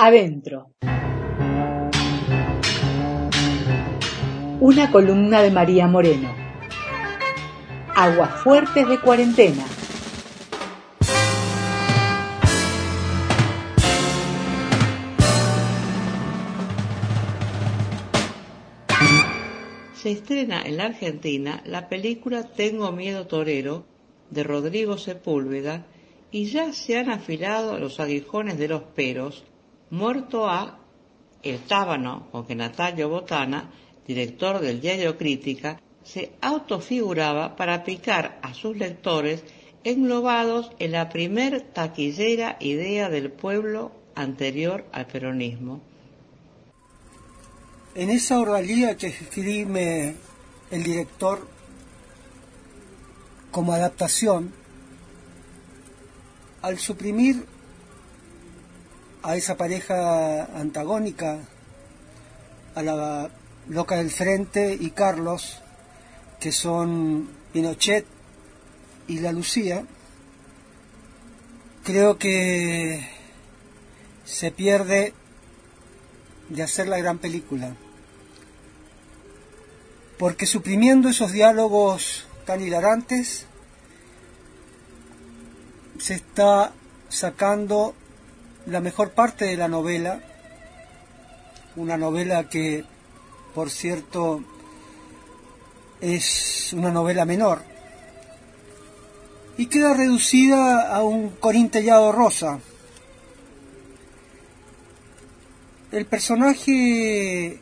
Adentro. Una columna de María Moreno. Aguas fuertes de cuarentena. Se estrena en la Argentina la película Tengo miedo torero de Rodrigo Sepúlveda y ya se han afilado los aguijones de los peros muerto a el tábano con que Natalio Botana, director del diario Crítica, se autofiguraba para picar a sus lectores englobados en la primer taquillera idea del pueblo anterior al peronismo. En esa oralía que escribe el director como adaptación, al suprimir a esa pareja antagónica, a la loca del frente y Carlos, que son Pinochet y la Lucía, creo que se pierde de hacer la gran película. Porque suprimiendo esos diálogos tan hilarantes, se está sacando la mejor parte de la novela, una novela que, por cierto, es una novela menor, y queda reducida a un corintellado rosa. El personaje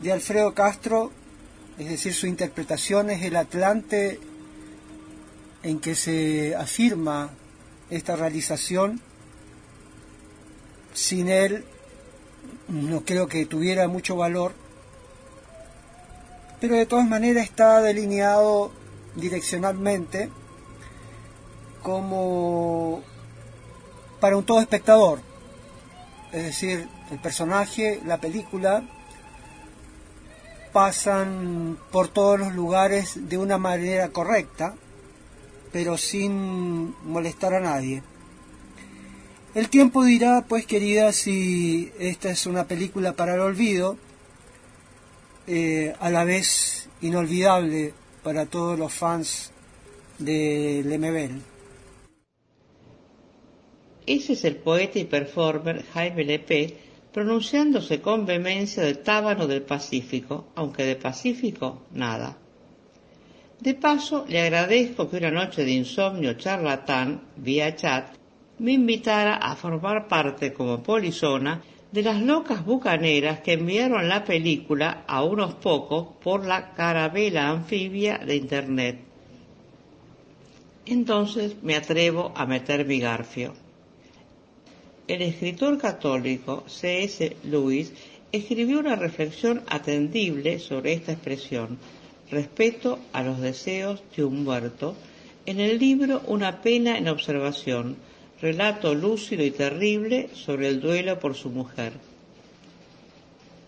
de Alfredo Castro, es decir, su interpretación es el Atlante en que se afirma esta realización, sin él no creo que tuviera mucho valor, pero de todas maneras está delineado direccionalmente como para un todo espectador. Es decir, el personaje, la película, pasan por todos los lugares de una manera correcta, pero sin molestar a nadie. El tiempo dirá, pues querida, si esta es una película para el olvido, eh, a la vez inolvidable para todos los fans de Lemebel. Ese es el poeta y performer Jaime Lepe pronunciándose con vehemencia de Tábano del Pacífico, aunque de Pacífico nada. De paso, le agradezco que una noche de insomnio charlatán, vía chat, me invitara a formar parte como polizona de las locas bucaneras que enviaron la película a unos pocos por la carabela anfibia de Internet. Entonces me atrevo a meter mi garfio. El escritor católico C.S. Lewis escribió una reflexión atendible sobre esta expresión, respeto a los deseos de un muerto, en el libro Una pena en observación, relato lúcido y terrible sobre el duelo por su mujer.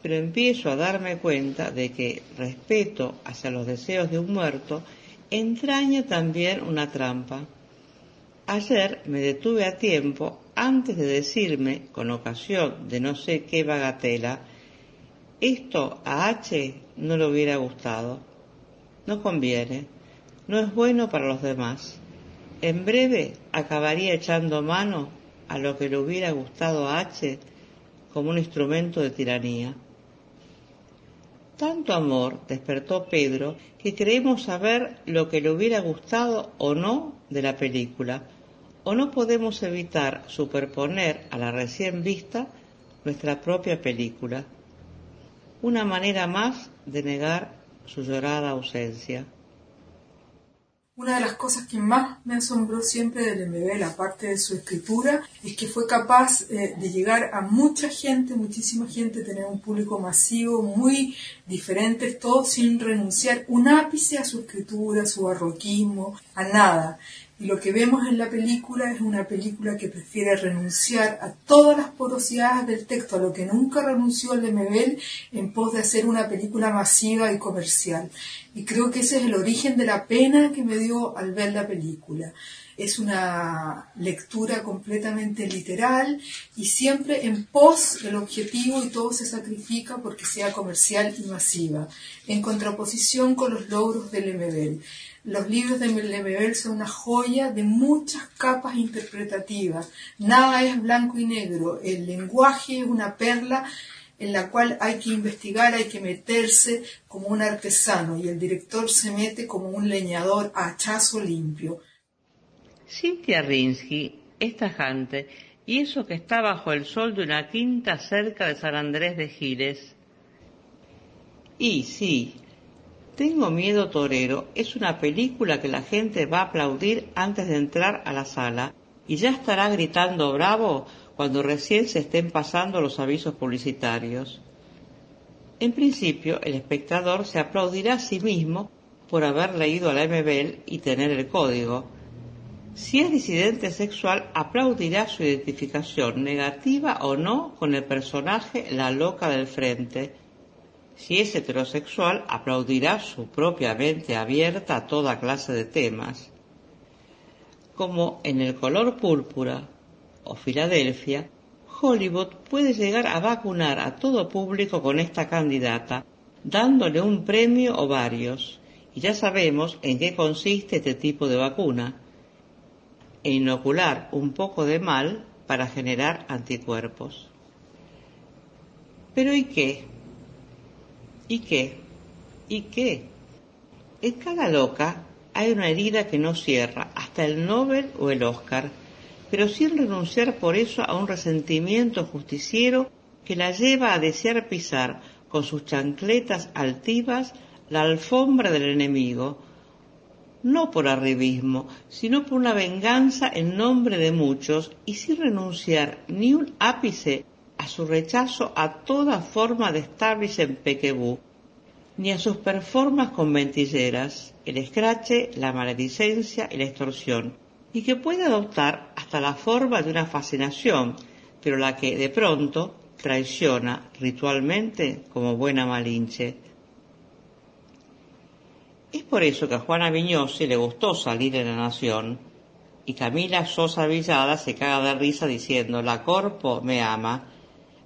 Pero empiezo a darme cuenta de que respeto hacia los deseos de un muerto entraña también una trampa. Ayer me detuve a tiempo antes de decirme, con ocasión de no sé qué bagatela, esto a H no le hubiera gustado. No conviene, no es bueno para los demás. En breve acabaría echando mano a lo que le hubiera gustado a H como un instrumento de tiranía. Tanto amor despertó Pedro que creemos saber lo que le hubiera gustado o no de la película, o no podemos evitar superponer a la recién vista nuestra propia película. Una manera más de negar su llorada ausencia. Una de las cosas que más me asombró siempre del MBL, aparte de su escritura, es que fue capaz eh, de llegar a mucha gente, muchísima gente, tener un público masivo, muy diferente, todo sin renunciar un ápice a su escritura, a su barroquismo, a nada. Y lo que vemos en la película es una película que prefiere renunciar a todas las porosidades del texto, a lo que nunca renunció el Lemebel en pos de hacer una película masiva y comercial. Y creo que ese es el origen de la pena que me dio al ver la película. Es una lectura completamente literal y siempre en pos del objetivo y todo se sacrifica porque sea comercial y masiva, en contraposición con los logros del Lemebel. Los libros de Lemebel son una joya de muchas capas interpretativas. Nada es blanco y negro. El lenguaje es una perla en la cual hay que investigar, hay que meterse como un artesano y el director se mete como un leñador a hachazo limpio. Cynthia Rinsky es tajante y eso que está bajo el sol de una quinta cerca de San Andrés de Giles. Y sí, Tengo miedo torero es una película que la gente va a aplaudir antes de entrar a la sala y ya estará gritando bravo cuando recién se estén pasando los avisos publicitarios. En principio, el espectador se aplaudirá a sí mismo por haber leído a la MBL y tener el código. Si es disidente sexual, aplaudirá su identificación, negativa o no, con el personaje La loca del frente. Si es heterosexual, aplaudirá su propia mente abierta a toda clase de temas. Como en el color púrpura, o Filadelfia, Hollywood puede llegar a vacunar a todo público con esta candidata, dándole un premio o varios, y ya sabemos en qué consiste este tipo de vacuna, en inocular un poco de mal para generar anticuerpos. Pero ¿y qué? ¿Y qué? ¿Y qué? En cada loca hay una herida que no cierra, hasta el Nobel o el Oscar, pero sin renunciar por eso a un resentimiento justiciero que la lleva a desear pisar con sus chancletas altivas la alfombra del enemigo, no por arribismo, sino por una venganza en nombre de muchos y sin renunciar ni un ápice a su rechazo a toda forma de en pequebú, ni a sus performas conventilleras, el escrache, la maledicencia y la extorsión, y que puede adoptar hasta la forma de una fascinación, pero la que de pronto traiciona ritualmente como buena malinche. Es por eso que a Juana Viñosi le gustó salir en la Nación, y Camila Sosa Villada se caga de risa diciendo la corpo me ama,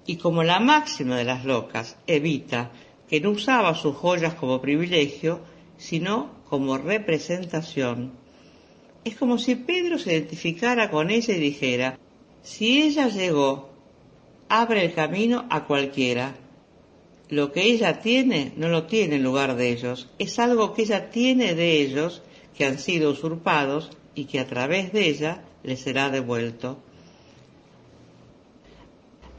y como la máxima de las locas evita que no usaba sus joyas como privilegio, sino como representación es como si Pedro se identificara con ella y dijera, si ella llegó, abre el camino a cualquiera. Lo que ella tiene no lo tiene en lugar de ellos, es algo que ella tiene de ellos, que han sido usurpados y que a través de ella le será devuelto.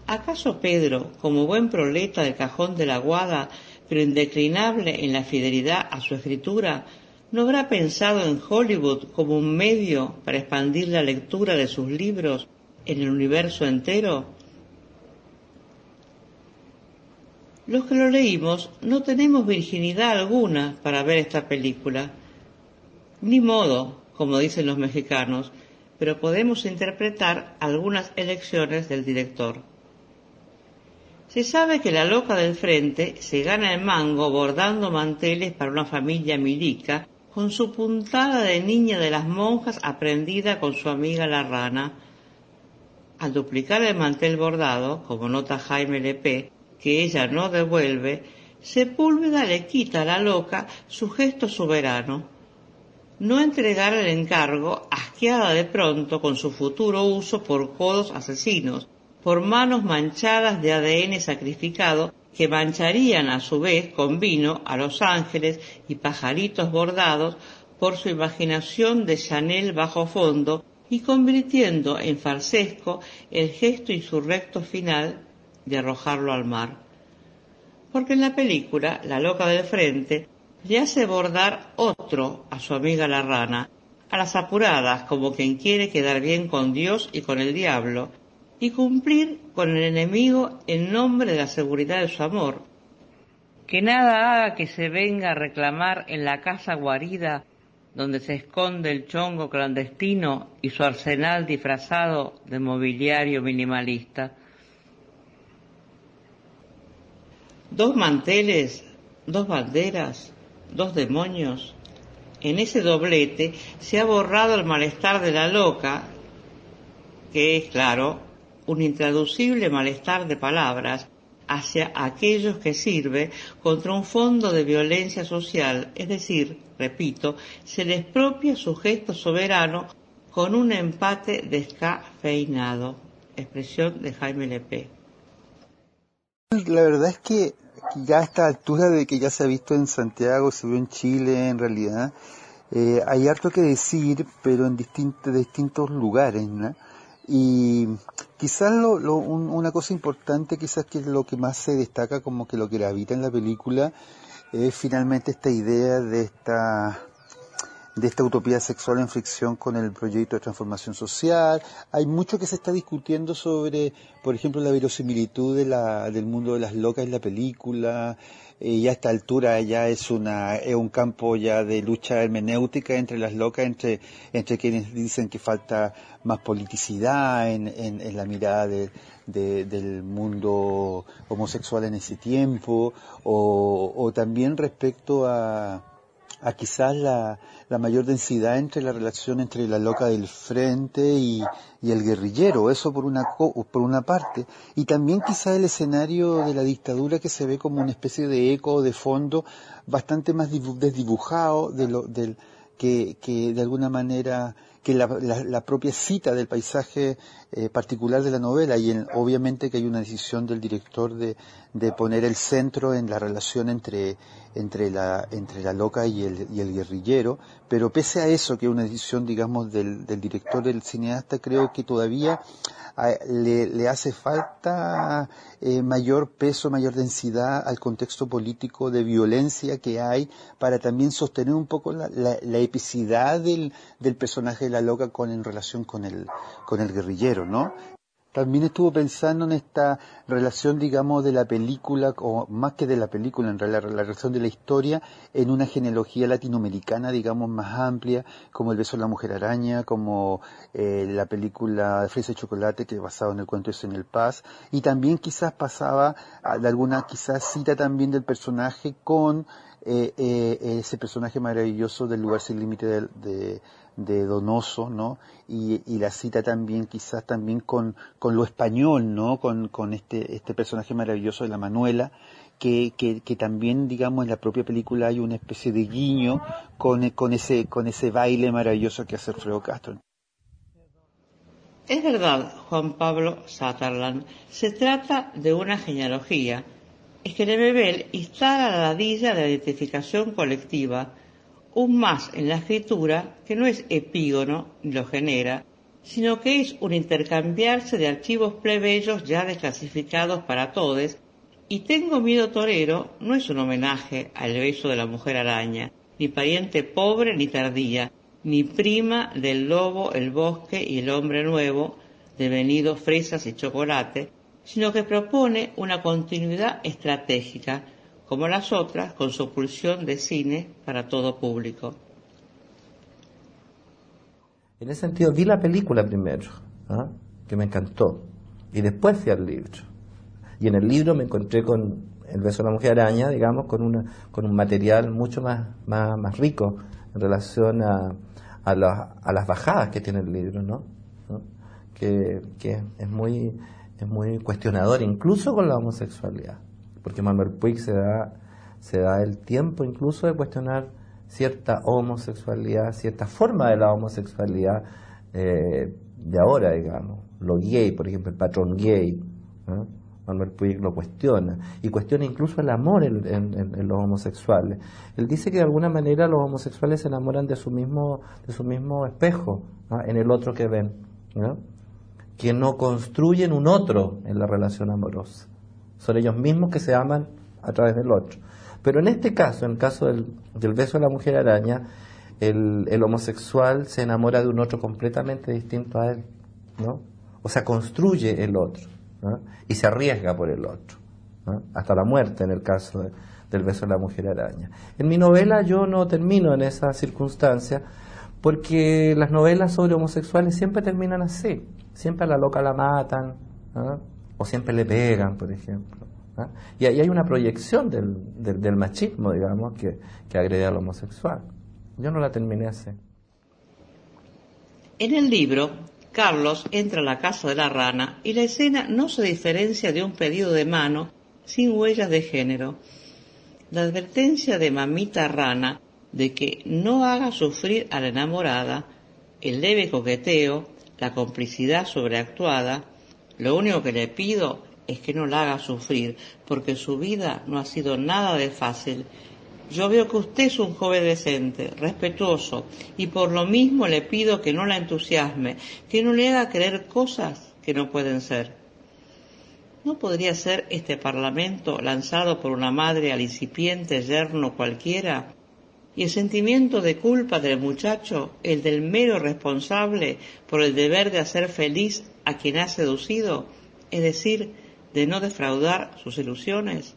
¿Acaso Pedro, como buen proleta del cajón de la guada, pero indeclinable en la fidelidad a su escritura, ¿No habrá pensado en Hollywood como un medio para expandir la lectura de sus libros en el universo entero? Los que lo leímos no tenemos virginidad alguna para ver esta película. Ni modo, como dicen los mexicanos, pero podemos interpretar algunas elecciones del director. Se sabe que la loca del frente se gana el mango bordando manteles para una familia milica con su puntada de niña de las monjas aprendida con su amiga la rana. Al duplicar el mantel bordado, como nota Jaime Lepe, que ella no devuelve, Sepúlveda le quita a la loca su gesto soberano. No entregar el encargo, asqueada de pronto con su futuro uso por codos asesinos, por manos manchadas de ADN sacrificado que mancharían a su vez con vino a los ángeles y pajaritos bordados por su imaginación de Chanel bajo fondo y convirtiendo en farsesco el gesto insurrecto final de arrojarlo al mar. Porque en la película, la loca del frente le hace bordar otro a su amiga la rana, a las apuradas como quien quiere quedar bien con Dios y con el diablo, y cumplir con el enemigo en nombre de la seguridad de su amor. Que nada haga que se venga a reclamar en la casa guarida donde se esconde el chongo clandestino y su arsenal disfrazado de mobiliario minimalista. Dos manteles, dos banderas, dos demonios, en ese doblete se ha borrado el malestar de la loca, que es, claro, un intraducible malestar de palabras hacia aquellos que sirve contra un fondo de violencia social, es decir, repito, se les propia su gesto soberano con un empate descafeinado. Expresión de Jaime Lepe. La verdad es que ya a esta altura de que ya se ha visto en Santiago, se vio en Chile en realidad, eh, hay harto que decir, pero en distintos, distintos lugares, ¿no? Y quizás lo, una cosa importante, quizás que lo que más se destaca como que lo que habita en la película es finalmente esta idea de esta de esta utopía sexual en fricción con el proyecto de transformación social. Hay mucho que se está discutiendo sobre, por ejemplo, la verosimilitud de la, del mundo de las locas en la película. y a esta altura ya es una es un campo ya de lucha hermenéutica entre las locas, entre, entre quienes dicen que falta más politicidad en, en, la mirada del mundo homosexual en ese tiempo, o, o también respecto a, a quizás la, la mayor densidad entre la relación entre la loca del frente y, el guerrillero, eso por una, por una parte, y también quizá el escenario de la dictadura que se ve como una especie de eco de fondo bastante más desdibujado de lo, del, que, que de alguna manera que la, la, propia cita del paisaje eh, particular de la novela y obviamente que hay una decisión del director de, de, poner el centro en la relación entre, entre, la, entre la loca y el, y el guerrillero, pero pese a eso, que es una decisión, digamos, del, del director, del cineasta, creo que todavía le, hace falta eh, mayor peso, mayor densidad al contexto político de violencia que hay para también sostener un poco la, la, epicidad del, del, personaje la loca con en relación con el, con el guerrillero, ¿no? También estuvo pensando en esta relación, digamos, de la película, o más que de la película, en realidad, la relación de la historia en una genealogía latinoamericana, digamos, más amplia, como El beso de la mujer araña, como eh, la película Fresa y Chocolate, que basado en el cuento es en el Paz, y también quizás pasaba de alguna, quizás cita también del personaje con eh, eh, ese personaje maravilloso del lugar sin límite de de Donoso, ¿no? Y, la cita también, quizás también con, con lo español, ¿no? Con, con este, este personaje maravilloso de la Manuela, que, que, que, también, digamos, en la propia película hay una especie de guiño con, con, ese, con ese baile maravilloso que hace Alfredo Castro. Es verdad, Juan Pablo Sutherland, se trata de una genealogía. Es que Bebel instala la ladilla de la identificación colectiva. Un más en la escritura que no es epígono ni lo genera, sino que es un intercambiarse de archivos plebeyos ya desclasificados para todos, y Tengo miedo torero no es un homenaje al beso de la mujer araña, ni pariente pobre ni tardía, ni prima del lobo, el bosque y el hombre nuevo, devenido fresas y chocolate, sino que propone una continuidad estratégica como las otras, con su pulsión de cine para todo público. En ese sentido, vi la película primero, ¿ah? que me encantó, y después fui al libro. Y en el libro me encontré con El beso de la mujer araña, digamos, con, una, con un material mucho más, más, rico en relación a, a, las bajadas que tiene el libro, ¿no? Que, que es, muy, es muy cuestionador, incluso con la homosexualidad porque Manuel Puig se da, se da el tiempo incluso de cuestionar cierta homosexualidad, cierta forma de la homosexualidad eh, de ahora, digamos. Lo gay, por ejemplo, el patrón gay. Manuel Puig lo cuestiona y cuestiona incluso el amor en, los homosexuales. Él dice que de alguna manera los homosexuales se enamoran de su mismo, de su mismo espejo en el otro que ven, que no construyen un otro en la relación amorosa. Son ellos mismos que se aman a través del otro. Pero en este caso, en el caso del, beso de la mujer araña, el, homosexual se enamora de un otro completamente distinto a él, ¿no? O sea, construye el otro y se arriesga por el otro, hasta la muerte en el caso del beso de la mujer araña. En mi novela yo no termino en esa circunstancia porque las novelas sobre homosexuales siempre terminan así, siempre a la loca la matan, o siempre le pegan, por ejemplo. ¿ah? Y ahí hay una proyección del, del, machismo, digamos, que, que agrede al homosexual. Yo no la terminé así. En el libro, Carlos entra a la casa de la rana y la escena no se diferencia de un pedido de mano sin huellas de género. La advertencia de mamita rana de que no haga sufrir a la enamorada, el leve coqueteo, la complicidad sobreactuada, lo único que le pido es que no la haga sufrir, porque su vida no ha sido nada de fácil. Yo veo que usted es un joven decente, respetuoso, y por lo mismo le pido que no la entusiasme, que no le haga creer cosas que no pueden ser. ¿No podría ser este Parlamento lanzado por una madre al incipiente yerno cualquiera? Y el sentimiento de culpa del muchacho, el del mero responsable por el deber de hacer feliz a quien ha seducido, es decir, de no defraudar sus ilusiones.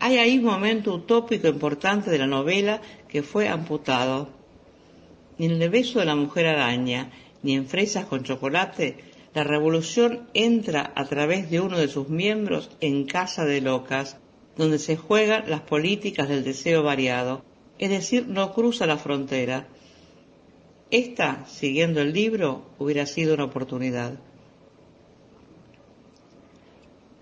Hay ahí un momento utópico importante de la novela que fue amputado. Ni en el beso de la mujer araña, ni en fresas con chocolate, la revolución entra a través de uno de sus miembros en casa de locas, donde se juegan las políticas del deseo variado, es decir, no cruza la frontera. Esta, siguiendo el libro, hubiera sido una oportunidad.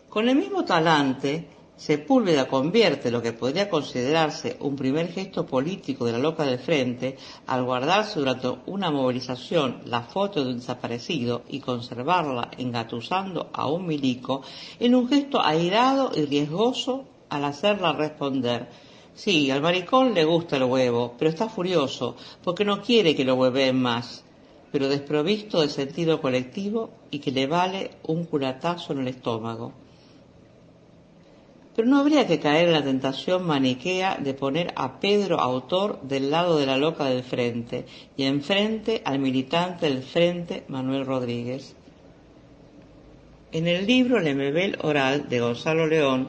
Con el mismo talante, Sepúlveda convierte lo que podría considerarse un primer gesto político de la loca del frente al guardarse durante una movilización la foto de un desaparecido y conservarla engatusando a un milico en un gesto airado y riesgoso al hacerla responder Sí, al maricón le gusta el huevo, pero está furioso porque no quiere que lo hueveen más, pero desprovisto de sentido colectivo y que le vale un culatazo en el estómago. Pero no habría que caer en la tentación maniquea de poner a Pedro autor del lado de la loca del frente y enfrente al militante del frente Manuel Rodríguez. En el libro Lemebel Oral de Gonzalo León,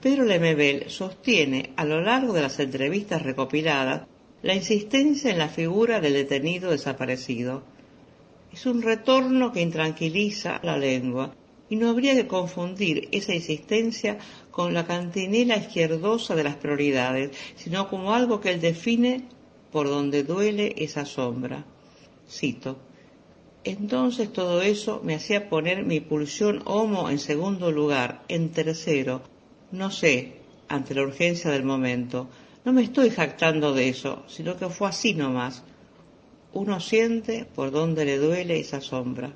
Pedro Lemebel sostiene a lo largo de las entrevistas recopiladas la insistencia en la figura del detenido desaparecido. Es un retorno que intranquiliza la lengua y no habría que confundir esa insistencia con la cantinela izquierdosa de las prioridades, sino como algo que él define por donde duele esa sombra. Cito. Entonces todo eso me hacía poner mi pulsión homo en segundo lugar, en tercero, no sé, ante la urgencia del momento. No me estoy jactando de eso, sino que fue así nomás. Uno siente por donde le duele esa sombra.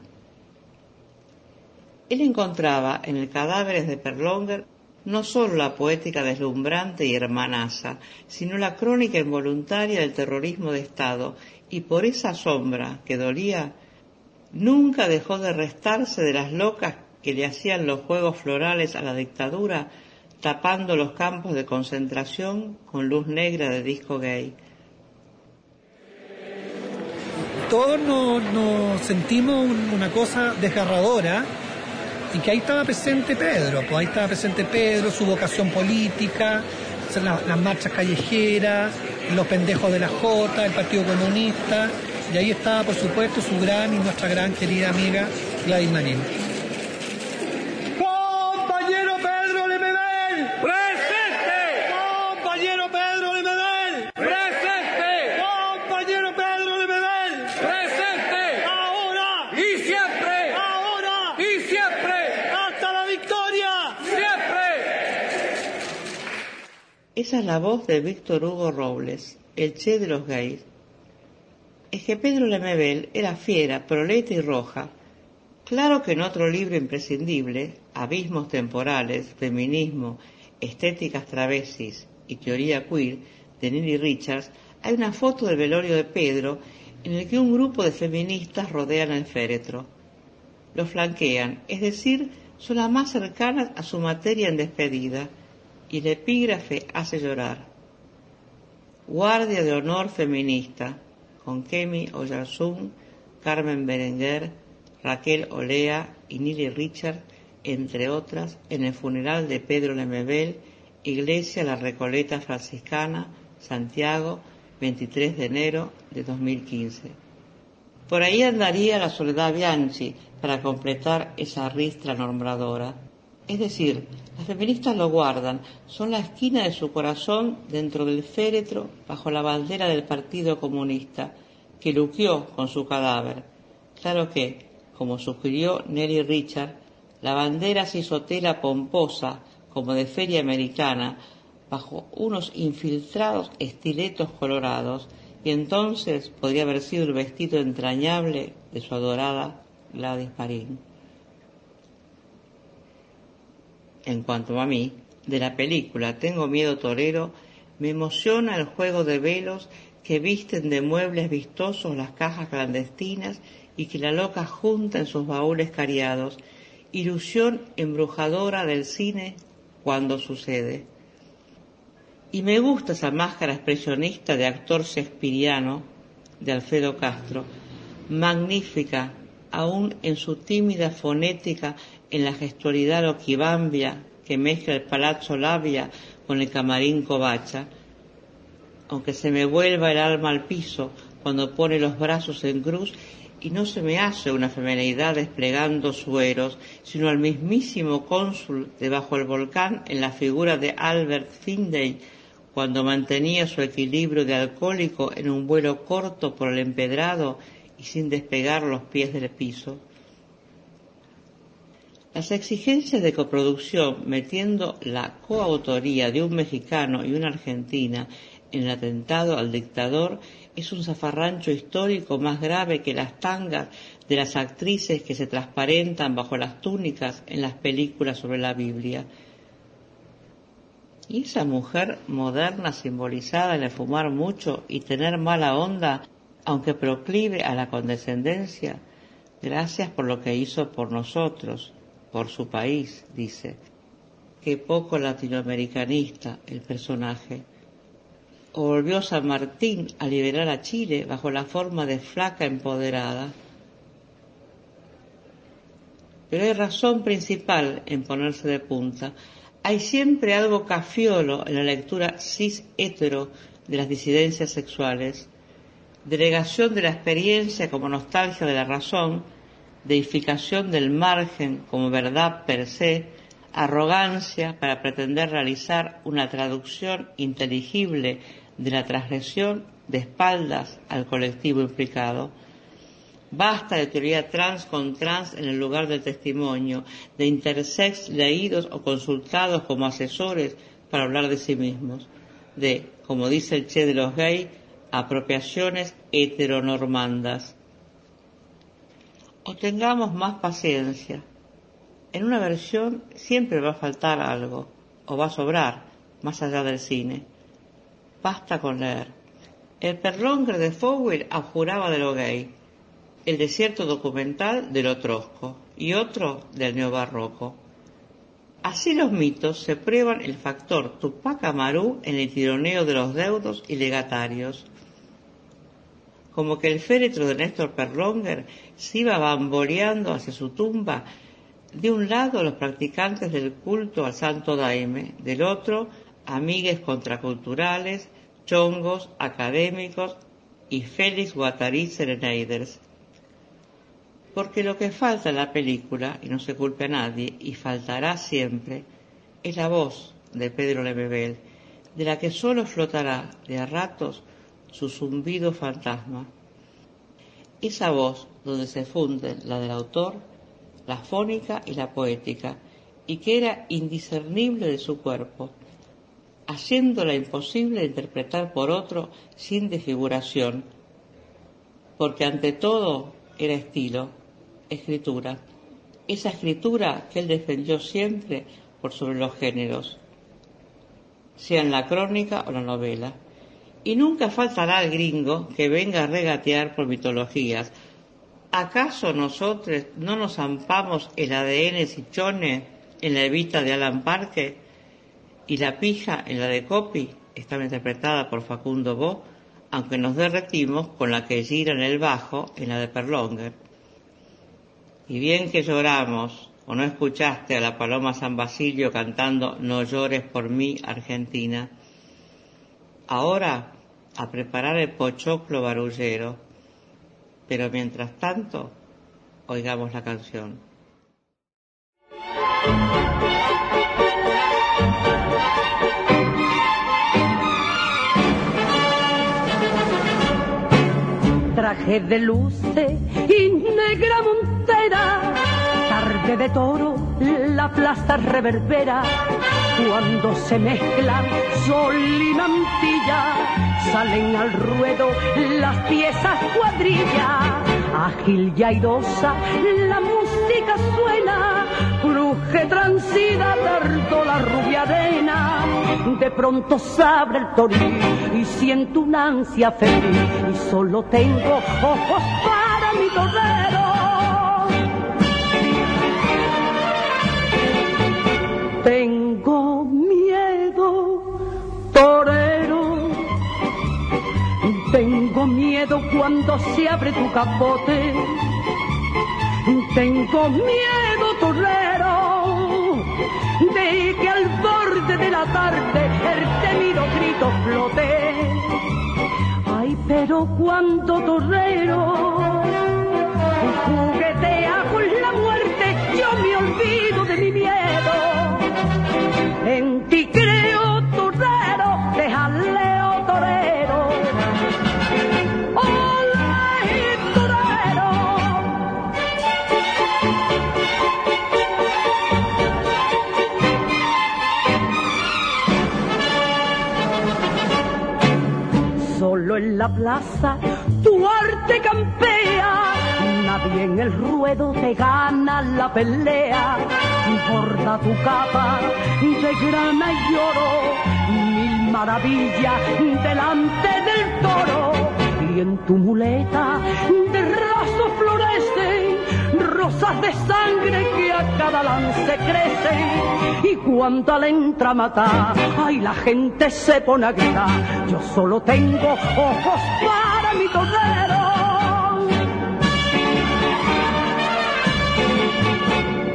Él encontraba en el cadáveres de Perlonger no sólo la poética deslumbrante y hermanaza, sino la crónica involuntaria del terrorismo de Estado, y por esa sombra que dolía, nunca dejó de restarse de las locas que le hacían los juegos florales a la dictadura, tapando los campos de concentración con luz negra de disco gay. Todos nos, sentimos una cosa desgarradora y que ahí estaba presente Pedro, pues ahí estaba presente Pedro, su vocación política, las, marchas callejeras, los pendejos de la Jota, el Partido Comunista, y ahí estaba por supuesto su gran y nuestra gran querida amiga Gladys Marín. La voz de Víctor Hugo Robles, el che de los gays. Es que Pedro Lemebel era fiera, proleta y roja. Claro que en otro libro imprescindible, Abismos temporales, Feminismo, Estéticas travesis y Teoría queer, de Nelly Richards, hay una foto del velorio de Pedro en el que un grupo de feministas rodean el féretro. Lo flanquean, es decir, son las más cercanas a su materia en despedida y el epígrafe hace llorar. Guardia de honor feminista, con Kemi Oyarzún, Carmen Berenguer, Raquel Olea y Nili Richard, entre otras, en el funeral de Pedro Lemebel, Iglesia La Recoleta Franciscana, Santiago, 23 de enero de 2015. Por ahí andaría la Soledad Bianchi para completar esa ristra nombradora Es decir, las feministas lo guardan, son la esquina de su corazón dentro del féretro bajo la bandera del Partido Comunista, que luqueó con su cadáver. Claro que, como sugirió Nelly Richard, la bandera se hizo tela pomposa, como de feria americana, bajo unos infiltrados estiletos colorados, y entonces podría haber sido el vestido entrañable de su adorada Gladys Marín. En cuanto a mí, de la película Tengo miedo torero, me emociona el juego de velos que visten de muebles vistosos las cajas clandestinas y que la loca junta en sus baúles cariados, ilusión embrujadora del cine cuando sucede. Y me gusta esa máscara expresionista de actor shakespeariano de Alfredo Castro, magnífica aún en su tímida fonética en la gestualidad loquibambia que mezcla el palazzo Labia con el camarín Covacha, aunque se me vuelva el alma al piso cuando pone los brazos en cruz y no se me hace una femenidad desplegando sueros, sino al mismísimo cónsul debajo del volcán en la figura de Albert Findlay, cuando mantenía su equilibrio de alcohólico en un vuelo corto por el empedrado y sin despegar los pies del piso. Las exigencias de coproducción, metiendo la coautoría de un mexicano y una argentina en el atentado al dictador, es un zafarrancho histórico más grave que las tangas de las actrices que se transparentan bajo las túnicas en las películas sobre la Biblia. Y esa mujer moderna simbolizada en el fumar mucho y tener mala onda, aunque proclive a la condescendencia, gracias por lo que hizo por nosotros, por su país, dice. Qué poco latinoamericanista el personaje o volvió San Martín a liberar a Chile bajo la forma de flaca empoderada. Pero hay razón principal en ponerse de punta. Hay siempre algo cafiolo en la lectura cis-hétero de las disidencias sexuales, delegación de la experiencia como nostalgia de la razón, deificación del margen como verdad per se, arrogancia para pretender realizar una traducción inteligible de la transgresión de espaldas al colectivo implicado. Basta de teoría trans con trans en el lugar del testimonio, de intersex leídos o consultados como asesores para hablar de sí mismos, de, como dice el Che de los gays, apropiaciones heteronormandas. O tengamos más paciencia. En una versión siempre va a faltar algo, o va a sobrar, más allá del cine. Basta con leer. El perlongre de Fowell abjuraba de lo gay, el desierto documental de lo trosco y otro del neobarroco. Así los mitos se prueban el factor Tupac Amaru en el tironeo de los deudos y legatarios. Como que el féretro de Néstor Perlonger se iba bamboleando hacia su tumba, de un lado los practicantes del culto al santo daime, del otro amigues contraculturales, chongos, académicos y Félix Guattari Serenaders. Porque lo que falta en la película, y no se culpe a nadie, y faltará siempre, es la voz de Pedro Lemebel, de la que solo flotará de a ratos su zumbido fantasma. Esa voz donde se funden la del autor, la fónica y la poética, y que era indiscernible de su cuerpo, haciéndola imposible de interpretar por otro sin desfiguración, porque ante todo era estilo, escritura, esa escritura que él defendió siempre por sobre los géneros, sea en la crónica o la novela. Y nunca faltará el gringo que venga a regatear por mitologías. ¿Acaso nosotros no nos ampamos el ADN Sichone en la evita de Alan Parker y la pija en la de Copy estaba interpretada por Facundo Bo, aunque nos derretimos con la que gira en el bajo en la de Perlonger. Y bien que lloramos, o no escuchaste a la Paloma San Basilio cantando No llores por mí, Argentina ahora a preparar el pochoclo barullero. Pero mientras tanto, oigamos la canción. Traje de luces y negra montera, tarde de toro, la plaza reverbera cuando se mezclan sol y mantilla, salen al ruedo las piezas cuadrilla. Ágil y airosa, la música suena, cruje transida, tardo la rubia arena. De pronto se abre el toril y siento una ansia feliz y solo tengo ojos para mi torero. Capote. Tengo miedo, torero, de que al borde de la tarde el temido grito flote. Ay, pero cuando torero juguetea con la muerte, yo me olvido En la plaza tu arte campea, nadie en el ruedo te gana la pelea. Borda tu capa de grana y oro, mil maravillas delante del toro. Y en tu muleta de raso florecen rosas de sangre que a cada lance crecen. Y cuando le entra a matar, ay, la gente se pone a gritar. Yo solo tengo ojos para mi torero.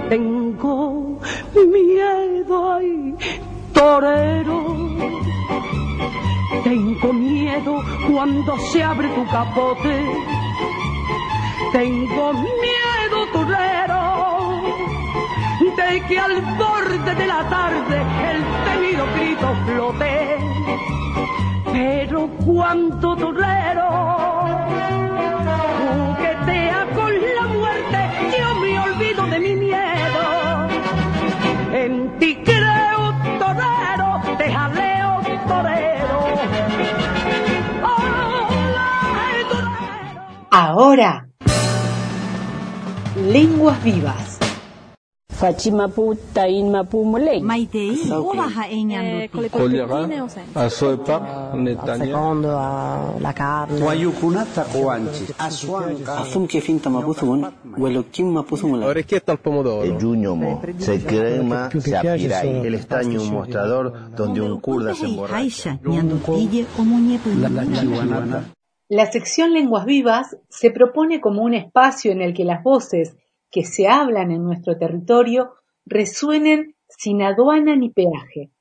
Tengo miedo, ay, torero. Tengo miedo cuando se abre tu capote. Tengo miedo, torero, de que al borde de la tarde el temido grito flote. Pero cuando torero juguetea con la muerte, yo me olvido de mi miedo. En ti creo, torero, te jaleo, torero. Ahora, lenguas vivas. Fachimapu Tainmapu Molei. Maitei, ovaha enyanduti. Kolera, Azoepa, Netanya, a la carne. Wayukunata Coanchi, Asum que finta mapuzun, Welokim mapuzun. Orechietta al pomodoro. El yuñomo, se crema, se apirai. El estaño un mostrador donde un kurda se emborracha. Haisha, nyandutille o muñepu. La sección Lenguas Vivas se propone como un espacio en el que las voces que se hablan en nuestro territorio resuenen sin aduana ni peaje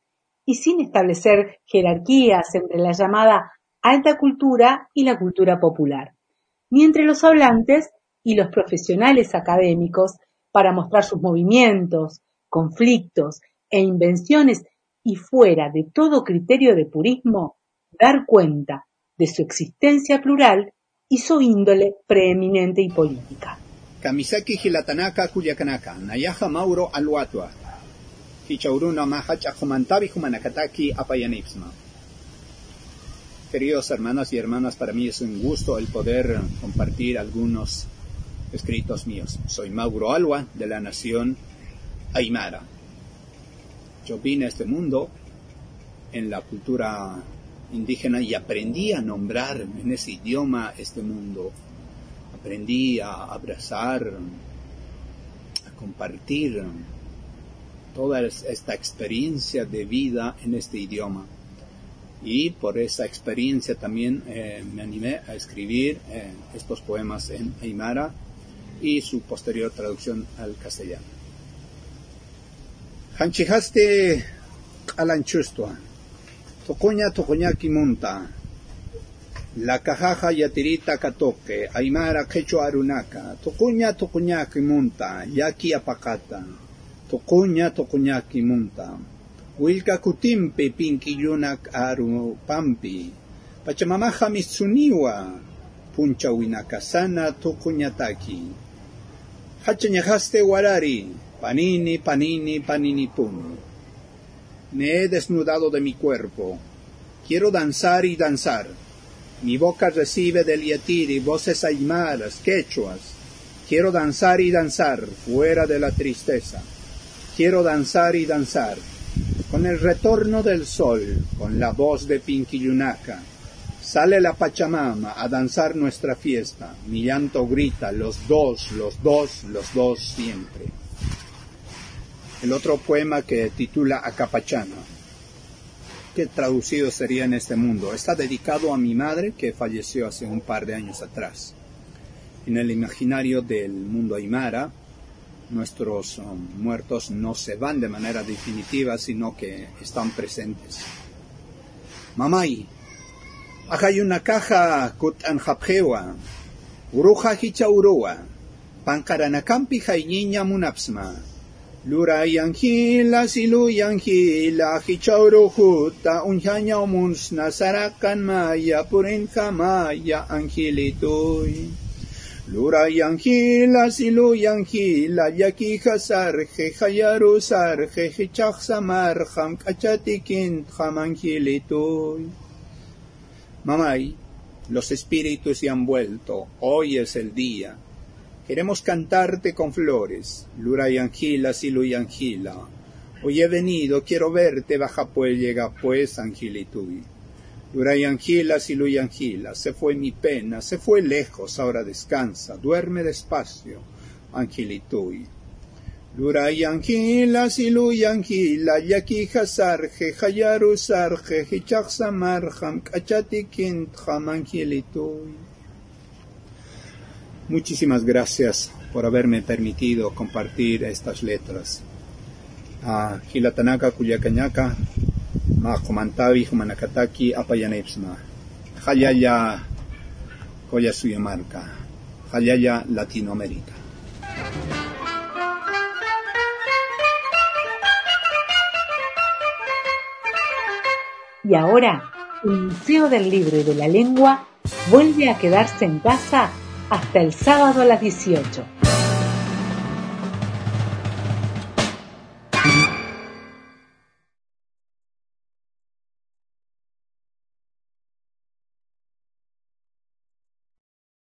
y sin establecer jerarquías entre la llamada alta cultura y la cultura popular, ni entre los hablantes y los profesionales académicos para mostrar sus movimientos, conflictos e invenciones y fuera de todo criterio de purismo, dar cuenta de su existencia plural y su índole preeminente y política. Kamisaki Hilatanaka Kuyakanaka, Nayaja Mauro Aluatua, Hichauruna Mahacha Apayanipsma. Queridos hermanos y hermanas, para mí es un gusto el poder compartir algunos escritos míos. Soy Mauro Alua, de la nación Aymara. Yo vine a este mundo en la cultura indígena y aprendí a nombrar en ese idioma este mundo aprendí a abrazar, a compartir toda esta experiencia de vida en este idioma. Y por esa experiencia también eh, me animé a escribir eh, estos poemas en Aymara y su posterior traducción al castellano. Hanchihaste alanchustua, Tucuña La lakajaja yatirita katoke. aymara quechua arunaka. Tucuña tucuñakimunta yaki apakata tucuña tucuñakimunta wilka kutimpi aru arupampi. Pachamamaja mitsuniwa punchawinakasana Hacha hachañajaste warari panini panini paninipuni Me he desnudado de mi cuerpo. Quiero danzar y danzar. Mi boca recibe del yetiri voces aymaras, quechuas. Quiero danzar y danzar fuera de la tristeza. Quiero danzar y danzar. Con el retorno del sol, con la voz de Pinquillunaca, Sale la Pachamama a danzar nuestra fiesta. Mi llanto grita, los dos, los dos, los dos siempre. El otro poema que titula Acapachana, que traducido sería en este mundo, está dedicado a mi madre que falleció hace un par de años atrás. En el imaginario del mundo aymara, nuestros um, muertos no se van de manera definitiva, sino que están presentes. Mamay, una caja kut anjapjewa, uruja hicha urua, pankaranakampi niña munapsma, lura yanjila silu yanjila hicha urujuta unjaña omunsna sarakan maya purinja maya anjilituy. Lura yanjila silu yanjila yakija sarje hayaru sarje hichach samarjam kachatikin jamanjilituy. Mamay, los espíritus se han vuelto, hoy es el día. Queremos cantarte con flores, lura y angila, silu y angila. Hoy he venido, quiero verte, baja pues, llega pues, angilituy. Lura y angila, silu y angila, se fue mi pena, se fue lejos, ahora descansa, duerme despacio, angilituy. Lura yanjila silu yanjila yakija sarje hayaru sarje hichak samarjam kachatikin Muchísimas gracias por haberme permitido compartir estas letras. A Hilatanaka Kuyakanaka, Ma Komantavi Humanakataki Apayanepsma. Hayaya Koya Suyamarca. Hayaya Latinoamérica. Y ahora, el Museo del Libro y de la Lengua vuelve a quedarse en casa hasta el sábado a las 18.